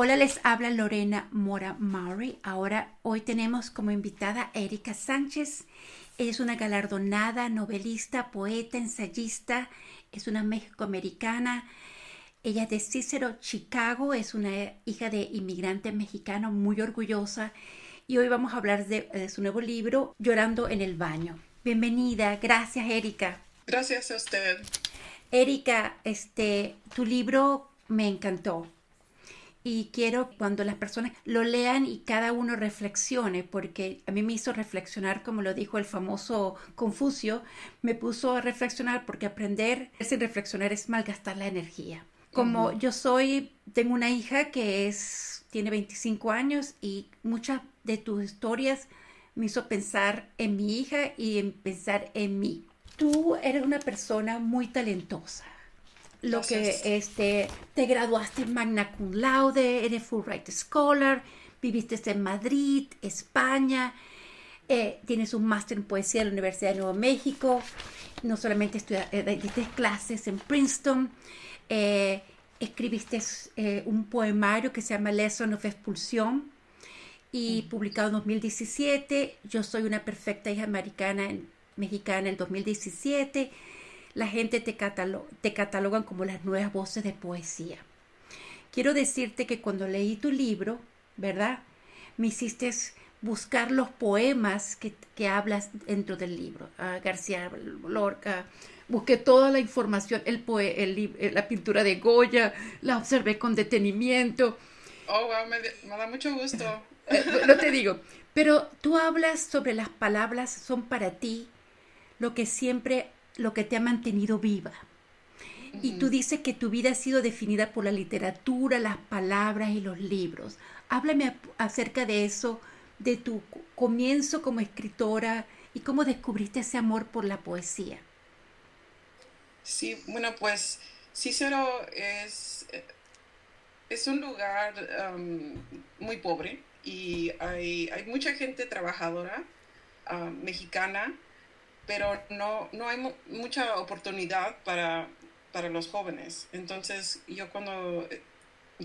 Hola, les habla Lorena Mora Maury. Ahora, hoy tenemos como invitada a Erika Sánchez. Ella es una galardonada novelista, poeta, ensayista. Es una mexicoamericana. Ella es de Cicero, Chicago. Es una hija de inmigrante mexicano muy orgullosa. Y hoy vamos a hablar de, de su nuevo libro, Llorando en el baño. Bienvenida. Gracias, Erika. Gracias a usted. Erika, este, tu libro me encantó y quiero cuando las personas lo lean y cada uno reflexione, porque a mí me hizo reflexionar, como lo dijo el famoso Confucio, me puso a reflexionar porque aprender sin reflexionar es malgastar la energía. Como yo soy, tengo una hija que es, tiene 25 años y muchas de tus historias me hizo pensar en mi hija y en pensar en mí. Tú eres una persona muy talentosa lo que este, te graduaste en magna cum laude, eres Fulbright Scholar, viviste en Madrid, España, eh, tienes un máster en poesía en la Universidad de Nuevo México, no solamente estudiaste eh, clases en Princeton, eh, escribiste un poemario que se llama Lesson of Expulsión y publicado en 2017, Yo soy una perfecta hija americana, mexicana en el 2017, la gente te, te catalogan como las nuevas voces de poesía. Quiero decirte que cuando leí tu libro, ¿verdad? Me hiciste buscar los poemas que, hablas dentro del libro. García Lorca, busqué toda la información, el, el, la pintura de Goya, la observé con detenimiento. Oh, wow, me, me da mucho gusto. no te digo, pero tú hablas sobre las palabras son para ti lo que siempre lo que te ha mantenido viva. Y tú dices que tu vida ha sido definida por la literatura, las palabras y los libros. Háblame acerca de eso, de tu comienzo como escritora y cómo descubriste ese amor por la poesía. Sí, bueno, pues Cícero es, es un lugar um, muy pobre y hay, mucha gente trabajadora uh, mexicana pero no, no hay mucha oportunidad para, para los jóvenes. Entonces yo cuando eh,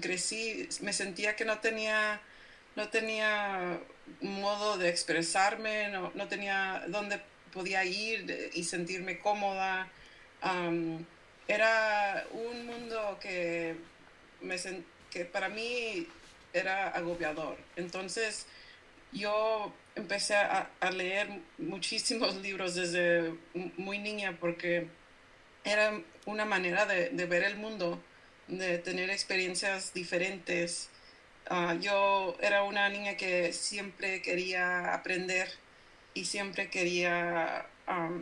crecí me sentía que no tenía, no tenía modo de expresarme, no, no tenía dónde podía ir y sentirme cómoda. era un mundo que, me, que para mí era agobiador. Entonces yo empecé a, leer muchísimos libros desde muy niña porque era una manera de, ver el mundo, de tener experiencias diferentes. Ah, yo era una niña que siempre quería aprender y siempre quería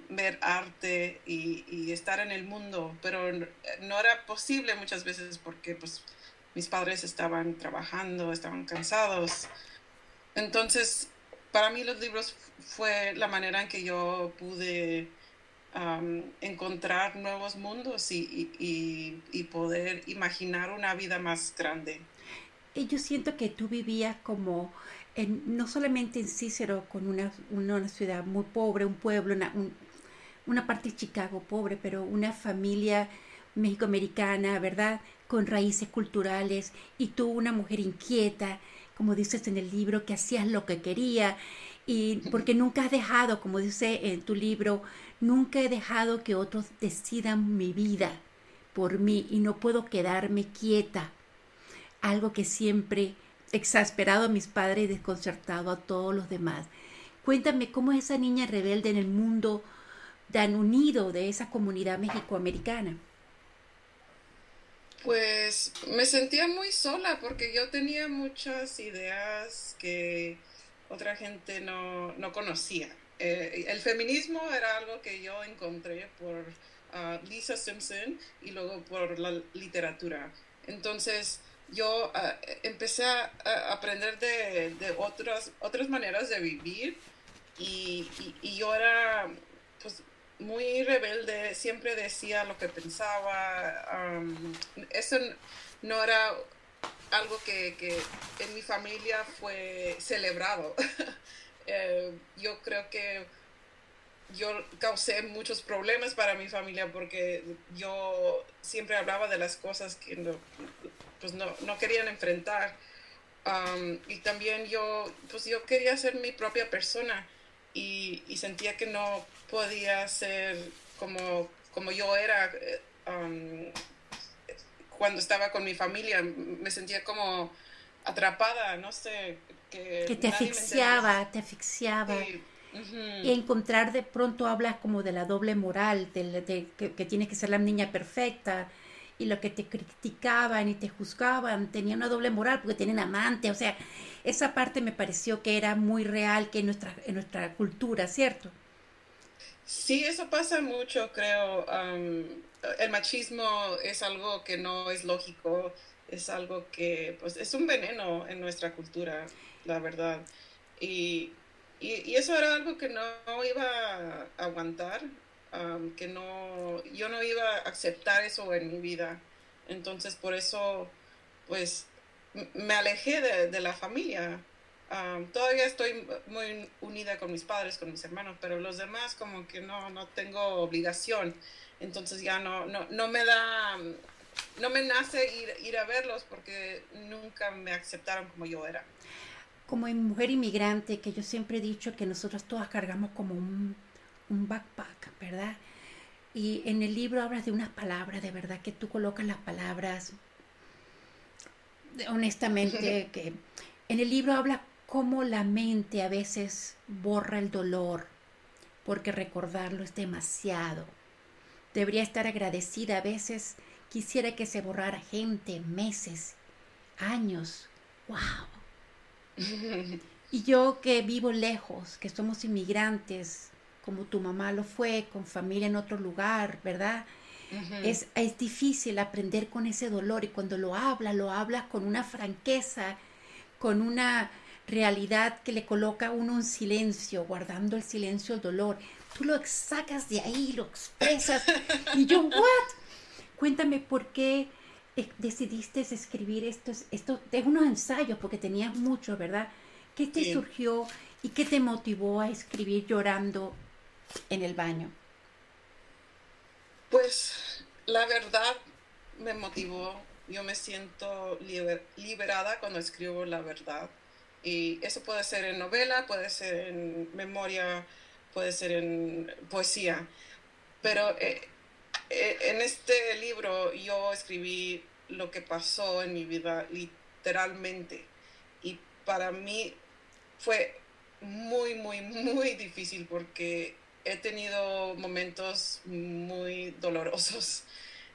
ver arte y, estar en el mundo, pero no era posible muchas veces porque pues, mis padres estaban trabajando, estaban cansados. Entonces para mí los libros fue la manera en que yo pude encontrar nuevos mundos y, poder imaginar una vida más grande. Y yo siento que tú vivías como, en, no solamente en Cícero, con una, una ciudad muy pobre, un pueblo, una, una parte de Chicago pobre, pero una familia mexicoamericana, ¿verdad? Con raíces culturales, y tú una mujer inquieta, como dices en el libro, que hacías lo que quería y porque nunca has dejado, como dice en tu libro, nunca he dejado que otros decidan mi vida por mí y no puedo quedarme quieta. Algo que siempre exasperado a mis padres y desconcertado a todos los demás. Cuéntame cómo es esa niña rebelde en el mundo tan unido de esa comunidad mexicoamericana. Pues me sentía muy sola porque yo tenía muchas ideas que otra gente no, conocía. Eh, el feminismo era algo que yo encontré por ah, Lisa Simpson y luego por la literatura. Entonces yo ah, empecé a, aprender de, otras, otras maneras de vivir y, y yo era pues muy rebelde, siempre decía lo que pensaba. eso no era algo que, en mi familia fue celebrado. Eh, yo creo que yo causé muchos problemas para mi familia porque yo siempre hablaba de las cosas que pues no, no querían enfrentar. Y también yo, pues yo quería ser mi propia persona y sentía que no podía ser como, como yo era eh, um, cuando estaba con mi familia. Me sentía como atrapada, no sé. Que, te asfixiaba, te asfixiaba. Y encontrar de pronto hablas como de la doble moral, de, que, que tiene que ser la niña perfecta y lo que te criticaban y te juzgaban tenía una doble moral porque tienen amante, o sea, esa parte me pareció que era muy real que en nuestra, en nuestra cultura, ¿cierto? Sí, eso pasa mucho, creo. el machismo es algo que no es lógico, es algo que pues, es un veneno en nuestra cultura, la verdad. Y, y, eso era algo que no iba a aguantar, que no, yo no iba a aceptar eso en mi vida. Entonces, por eso, pues, me alejé de, la familia. Todavía estoy muy unida con mis padres, con mis hermanos, pero los demás como que no, no tengo obligación. Entonces ya no, no, no me da, no me nace ir, ir a verlos porque nunca me aceptaron como yo era. Como mujer inmigrante, que yo siempre he dicho que nosotros todas cargamos como un un backpack, ¿verdad? Y en el libro hablas de unas palabras, de verdad que tú colocas las palabras, honestamente, que en el libro habla cómo la mente a veces borra el dolor, porque recordarlo es demasiado. Debería estar agradecida, a veces quisiera que se borrara gente, meses, años. ¡Wow! Y yo que vivo lejos, que somos inmigrantes, como tu mamá lo fue, con familia en otro lugar, ¿verdad? es, es difícil aprender con ese dolor y cuando lo hablas, lo hablas con una franqueza, con una realidad que le coloca a uno en silencio, guardando el silencio, el dolor. Tú lo sacas de ahí, lo expresas. y yo, ¿what? Cuéntame por qué eh, decidiste escribir estos, esto, de unos ensayos, porque tenías muchos, ¿verdad? ¿Qué te surgió y qué te motivó a escribir llorando en el baño? Pues la verdad me motivó. Yo me siento liberada cuando escribo la verdad. Y eso puede ser en novela, puede ser en memoria, puede ser en poesía. Pero eh, eh, en este libro yo escribí lo que pasó en mi vida literalmente. Y para mí fue muy, muy, muy difícil porque he tenido momentos muy dolorosos.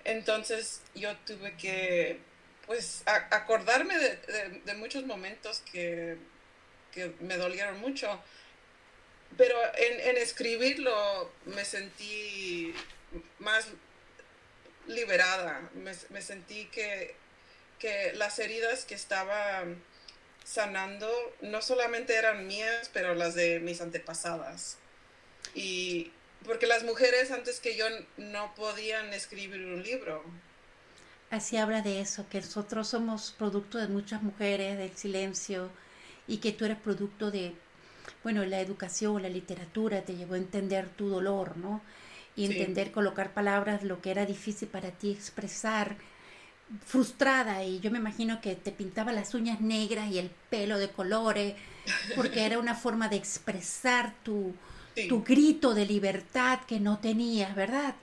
Entonces yo tuve que, pues, acordarme de, muchos momentos que, me dolieron mucho. Pero en, escribirlo me sentí más liberada. Me, sentí que, que las heridas que estaba sanando no solamente eran mías, pero las de mis antepasadas. Y porque las mujeres antes que yo no podían escribir un libro. Así habla de eso, que nosotros somos producto de muchas mujeres, del silencio, y que tú eres producto de, bueno, la educación, la literatura te llevó a entender tu dolor, ¿no? Y entender, colocar palabras, lo que era difícil para ti expresar, frustrada, y yo me imagino que te pintaba las uñas negras y el pelo de colores, porque era una forma de expresar tu, tu grito de libertad que no tenías, ¿verdad?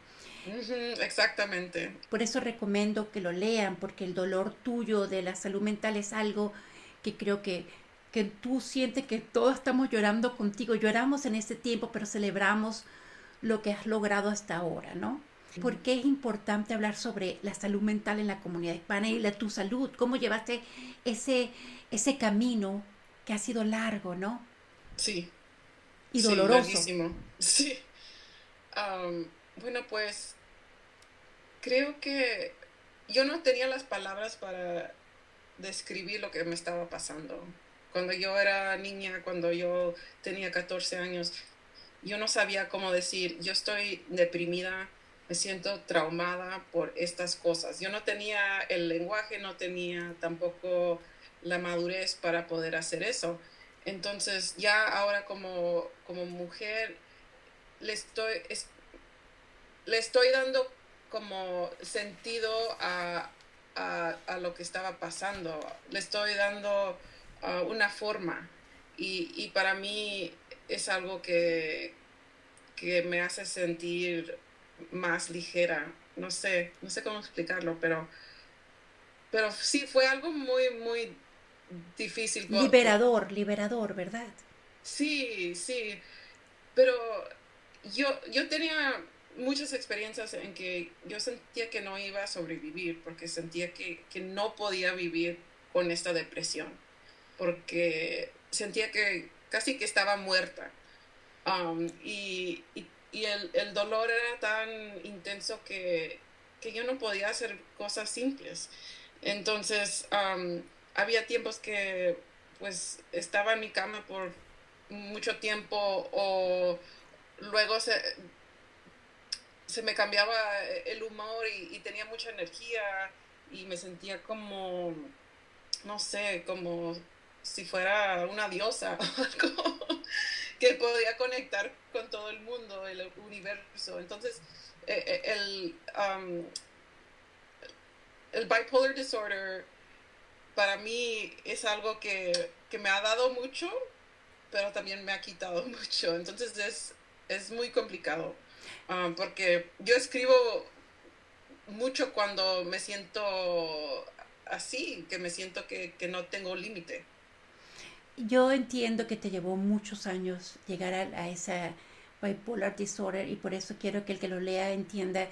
Exactamente. Por eso recomiendo que lo lean, porque el dolor tuyo de la salud mental es algo que creo que, que tú sientes que todos estamos llorando contigo. Lloramos en este tiempo, pero celebramos lo que has logrado hasta ahora, ¿no? ¿Por qué es importante hablar sobre la salud mental en la comunidad hispana y la tu salud? ¿Cómo llevaste ese, ese camino que ha sido largo, no? Sí, y doloroso. Sí. Bueno, pues creo que yo no tenía las palabras para describir lo que me estaba pasando. Cuando yo era niña, cuando yo tenía 14 años, yo no sabía cómo decir, yo estoy deprimida, me siento traumada por estas cosas. Yo no tenía el lenguaje, no tenía tampoco la madurez para poder hacer eso. Entonces ya ahora como, como mujer le estoy, le estoy dando como sentido a, a, lo que estaba pasando, le estoy dando uh, una forma y, para mí es algo que, que me hace sentir más ligera. No sé, no sé cómo explicarlo, pero, pero sí fue algo muy, muy difícil. Liberador, liberador, ¿verdad? Sí, sí, pero yo, yo tenía muchas experiencias en que yo sentía que no iba a sobrevivir porque sentía que, no podía vivir con esta depresión, porque sentía que casi que estaba muerta. Um, y, el, dolor era tan intenso que, yo no podía hacer cosas simples. Entonces, um, había tiempos que pues estaba en mi cama por mucho tiempo o luego se, se me cambiaba el humor y, tenía mucha energía y me sentía como, no sé, como si fuera una diosa que podía conectar con todo el mundo, el universo. Entonces, eh, eh, el, um, el bipolar disorder para mí es algo que, que, me ha dado mucho, pero también me ha quitado mucho. Entonces es, es muy complicado. Ah, porque yo escribo mucho cuando me siento así, que me siento que, que no tengo límite. Yo entiendo que te llevó muchos años llegar a, a esa bipolar disorder y por eso quiero que el que lo lea entienda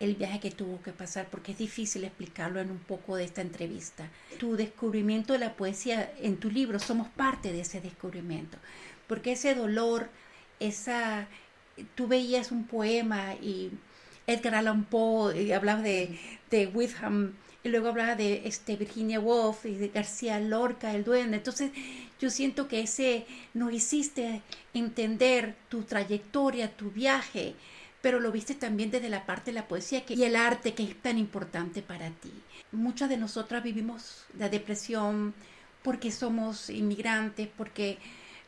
el viaje que tuvo que pasar, porque es difícil explicarlo en un poco de esta entrevista. Tu descubrimiento de la poesía en tu libro, somos parte de ese descubrimiento, porque ese dolor, esa, tú veías un poema y Edgar Allan Poe y hablaba de, de Witham y luego hablaba de este Virginia Woolf y de García Lorca, el duende. Entonces yo siento que ese no hiciste entender tu trayectoria, tu viaje, pero lo viste también desde la parte de la poesía y el arte que es tan importante para ti. Muchas de nosotras vivimos la depresión porque somos inmigrantes, porque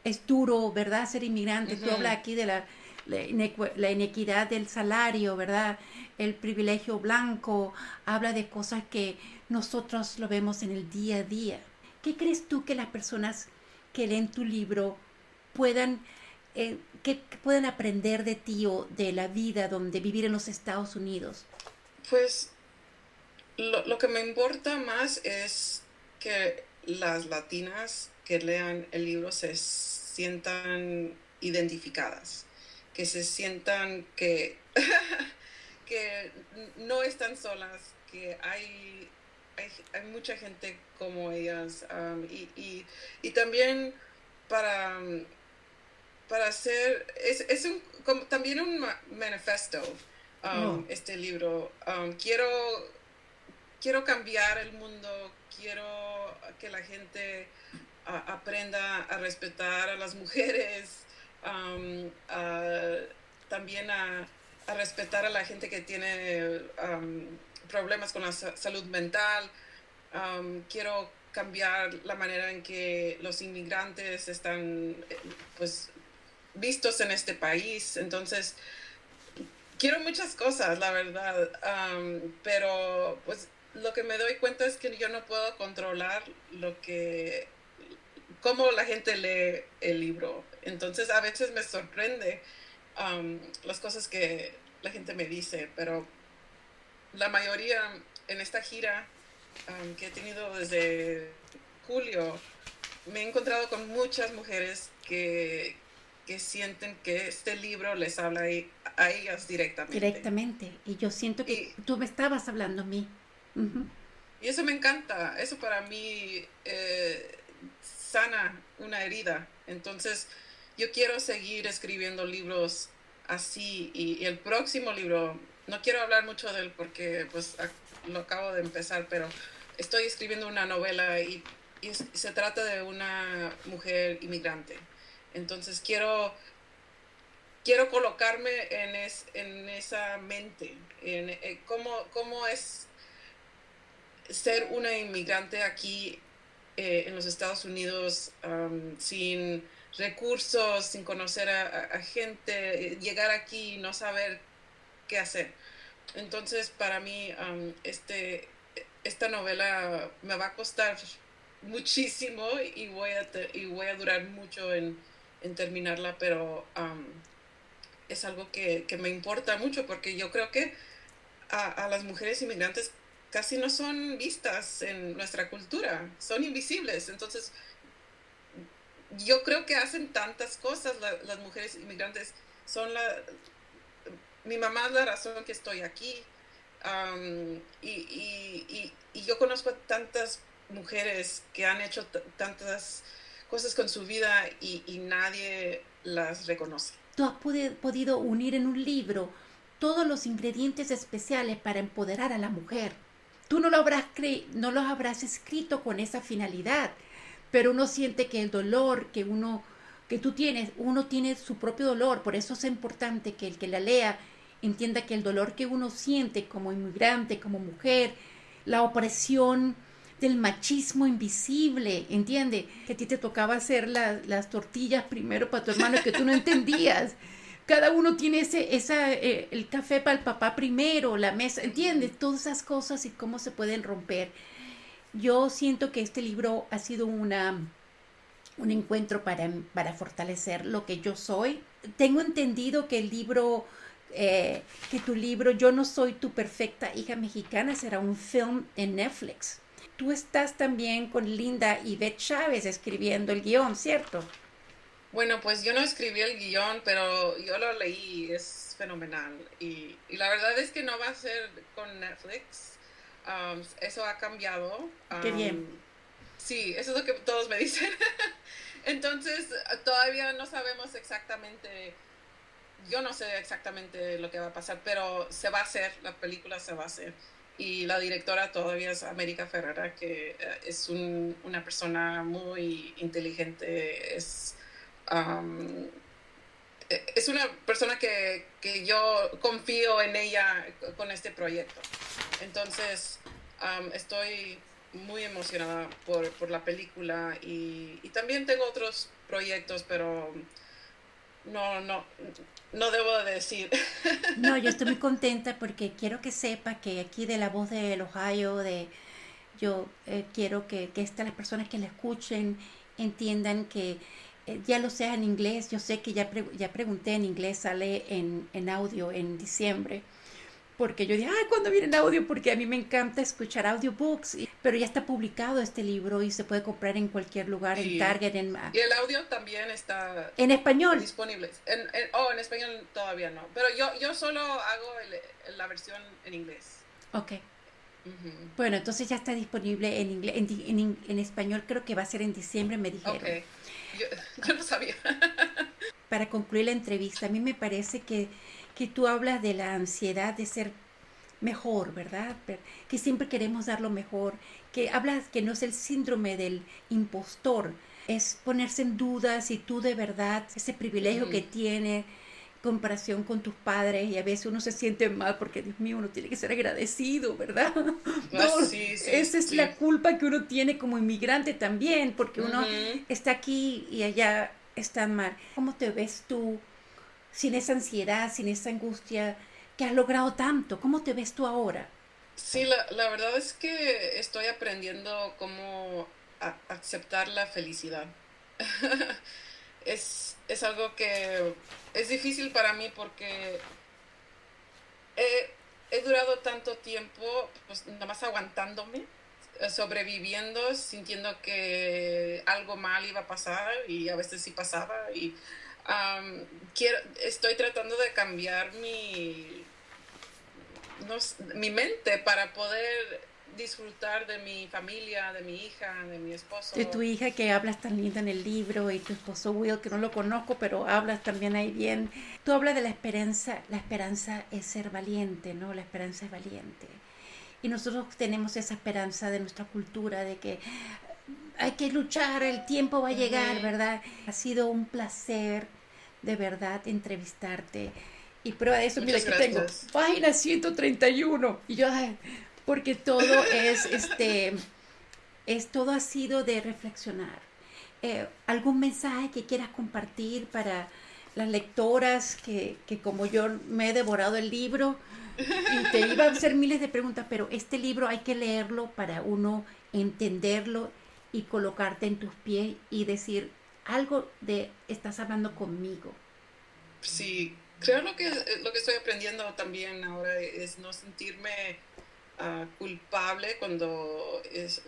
es duro, ¿verdad? Ser inmigrante. Tú hablas aquí de la, la, inequidad del salario, ¿verdad? El privilegio blanco, habla de cosas que nosotros lo vemos en el día a día. ¿Qué crees tú que las personas que leen tu libro puedan eh, ¿qué pueden aprender de ti o de la vida donde vivir en los Estados Unidos? Pues lo, lo, que me importa más es que las latinas que lean el libro se sientan identificadas, que se sientan que, que no están solas, que hay, hay, mucha gente como ellas um, y, y, y, también para... Um, para hacer, es, es un, como, también un manifesto, um, este libro. Um, quiero, quiero cambiar el mundo, quiero que la gente aprenda a respetar a las mujeres, um, también a, respetar a la gente que tiene problemas con la salud mental. quiero cambiar la manera en que los inmigrantes están eh, pues vistos en este país. Entonces, quiero muchas cosas, la verdad, pero pues lo que me doy cuenta es que yo no puedo controlar lo que, cómo la gente lee el libro. Entonces, a veces me sorprende las cosas que la gente me dice, pero la mayoría en esta gira que he tenido desde julio, me he encontrado con muchas mujeres que, que sienten que este libro les habla a ellas directamente. Directamente. Y yo siento que tú me estabas hablando a mí. Y eso me encanta. Eso para mí eh, sana una herida. Entonces, yo quiero seguir escribiendo libros así. Y, el próximo libro, no quiero hablar mucho de él porque pues lo acabo de empezar, pero estoy escribiendo una novela y se trata de una mujer inmigrante entonces quiero, quiero colocarme en, en esa mente, en, eh, cómo, es ser una inmigrante aquí eh, en los Estados Unidos sin recursos, sin conocer a, gente, llegar aquí y no saber qué hacer. Entonces, para mí, este, esta novela me va a costar muchísimo y voy a, y voy a durar mucho en, en terminarla, pero es algo que, que, me importa mucho porque yo creo que a, a, las mujeres inmigrantes casi no son vistas en nuestra cultura, son invisibles. Entonces, yo creo que hacen tantas cosas las mujeres inmigrantes. Son la... Mi mamá es la razón que estoy aquí. y, yo conozco tantas mujeres que han hecho tantas cosas con su vida y, nadie las reconoce. Tú has podido unir en un libro todos los ingredientes especiales para empoderar a la mujer. Tú no lo habrás, no los habrás escrito con esa finalidad, pero uno siente que el dolor que uno que tú tienes, uno tiene su propio dolor, por eso es importante que el que la lea entienda que el dolor que uno siente como inmigrante, como mujer, la opresión del machismo invisible, ¿entiende? Que a ti te tocaba hacer las tortillas primero para tu hermano que tú no entendías. Cada uno tiene ese, esa, eh, el café para el papá primero, la mesa, ¿entiendes? Todas esas cosas y cómo se pueden romper. Yo siento que este libro ha sido una, un encuentro para, para fortalecer lo que yo soy. Tengo entendido que el libro, eh, que tu libro Yo no soy tu perfecta hija mexicana será un film en Netflix. Tú estás también con Linda y Beth Chávez escribiendo el guion, ¿cierto? Bueno, pues yo no escribí el guion, pero yo lo leí, es fenomenal. Y, y la verdad es que no va a ser con Netflix, Um, eso ha cambiado. Qué bien. Um, sí, eso es lo que todos me dicen. Entonces, todavía no sabemos exactamente, yo no sé exactamente lo que va a pasar, pero se va a hacer, la película se va a hacer. Y la directora todavía es América Ferrera, que eh, es una persona muy inteligente, es um, es una persona que, que, yo confío en ella con este proyecto. Entonces, estoy muy emocionada por, por la película y, y, también tengo otros proyectos, pero no, no, no debo de decir. No, yo estoy muy contenta porque quiero que sepa que aquí de la voz del Ohio, de yo eh, quiero que, que estas las personas que la escuchen entiendan que eh, ya lo sea en inglés, yo sé que ya, ya pregunté en inglés, sale en, en, audio en diciembre, porque yo dije, ay, ¿cuándo viene en audio? Porque a mí me encanta escuchar audiobooks, pero ya está publicado este libro y se puede comprar en cualquier lugar, en Target, en... Y el audio también está... En español. Disponible. En, oh, en español todavía no, pero yo, yo solo hago la versión en inglés. Ok. Bueno, entonces ya está disponible en inglés, en, en, español creo que va a ser en diciembre, me dijeron. Okay. Yo, no sabía. Para concluir la entrevista, a mí me parece que, que tú hablas de la ansiedad de ser mejor, ¿verdad? Que siempre queremos dar lo mejor, que hablas que no es el síndrome del impostor, es ponerse en duda si tú de verdad, ese privilegio que tienes, comparación con tus padres y a veces uno se siente mal porque Dios mío uno tiene que ser agradecido verdad ah, sí, sí, esa es la culpa que uno tiene como inmigrante también porque uno está aquí y allá están mal. Cómo te ves tú sin esa ansiedad sin esa angustia que has logrado tanto. Cómo te ves tú ahora sí la, la verdad es que estoy aprendiendo cómo aceptar la felicidad. Es, es algo que es difícil para mí porque he, he durado tanto tiempo pues nada más aguantándome, sobreviviendo, sintiendo que algo mal iba a pasar y a veces sí pasaba y quiero, estoy tratando de cambiar mi, no, mi mente para poder disfrutar de mi familia, de mi hija, de mi esposo. De tu hija que hablas tan linda en el libro y tu esposo Will, que no lo conozco, pero hablas también ahí bien. Tú hablas de la esperanza, la esperanza es ser valiente, ¿no? La esperanza es valiente. Y nosotros tenemos esa esperanza de nuestra cultura, de que hay que luchar, el tiempo va a llegar, ¿verdad? Ha sido un placer, de verdad, entrevistarte. Y prueba de eso, mira, aquí tengo página 131. Y yo, porque todo es, este, es, todo ha sido de reflexionar. Eh, ¿Algún mensaje que quieras compartir para, las lectoras que, que como yo me he devorado el libro y te iba a hacer miles de preguntas, pero este libro hay que leerlo para uno entenderlo y colocarte en tus pies y decir algo de estás hablando conmigo. Sí, creo lo que lo que estoy aprendiendo también ahora es no sentirme ah, culpable cuando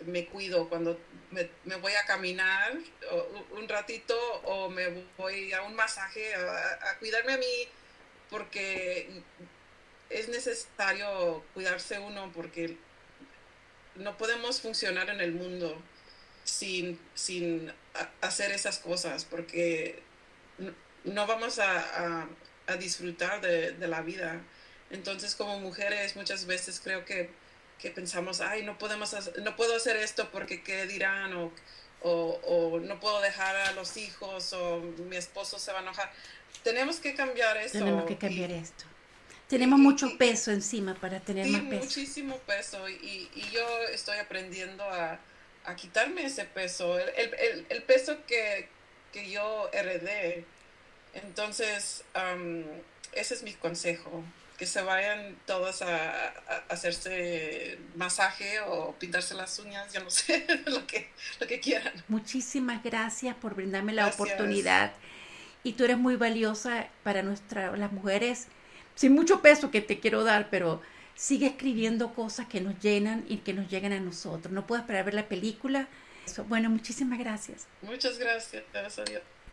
me cuido, cuando me, voy a caminar un ratito o me voy a un masaje a, a cuidarme a mí porque es necesario cuidarse uno porque no podemos funcionar en el mundo sin, sin hacer esas cosas, porque no vamos a, a, disfrutar de, de, la vida. Entonces, como mujeres, muchas veces creo que, que pensamos, ay, no, podemos no puedo hacer esto porque qué dirán, o, o, o, no puedo dejar a los hijos, o mi esposo se va a enojar. Tenemos que cambiar esto. Tenemos que cambiar esto. Tenemos mucho peso encima para tener más peso. muchísimo peso y, y, yo estoy aprendiendo a, a quitarme ese peso, el, el, el peso que, que, yo heredé. Entonces, ese es mi consejo, que se vayan todos a, a, hacerse masaje o pintarse las uñas, yo no sé, lo que, lo que quieran. Muchísimas gracias por brindarme la oportunidad y tú eres muy valiosa para nuestra, las mujeres sin mucho peso que te quiero dar, pero sigue escribiendo cosas que nos llenan y que nos lleguen a nosotros. No puedo esperar a ver la película. Bueno, muchísimas gracias. Muchas gracias. Adiós.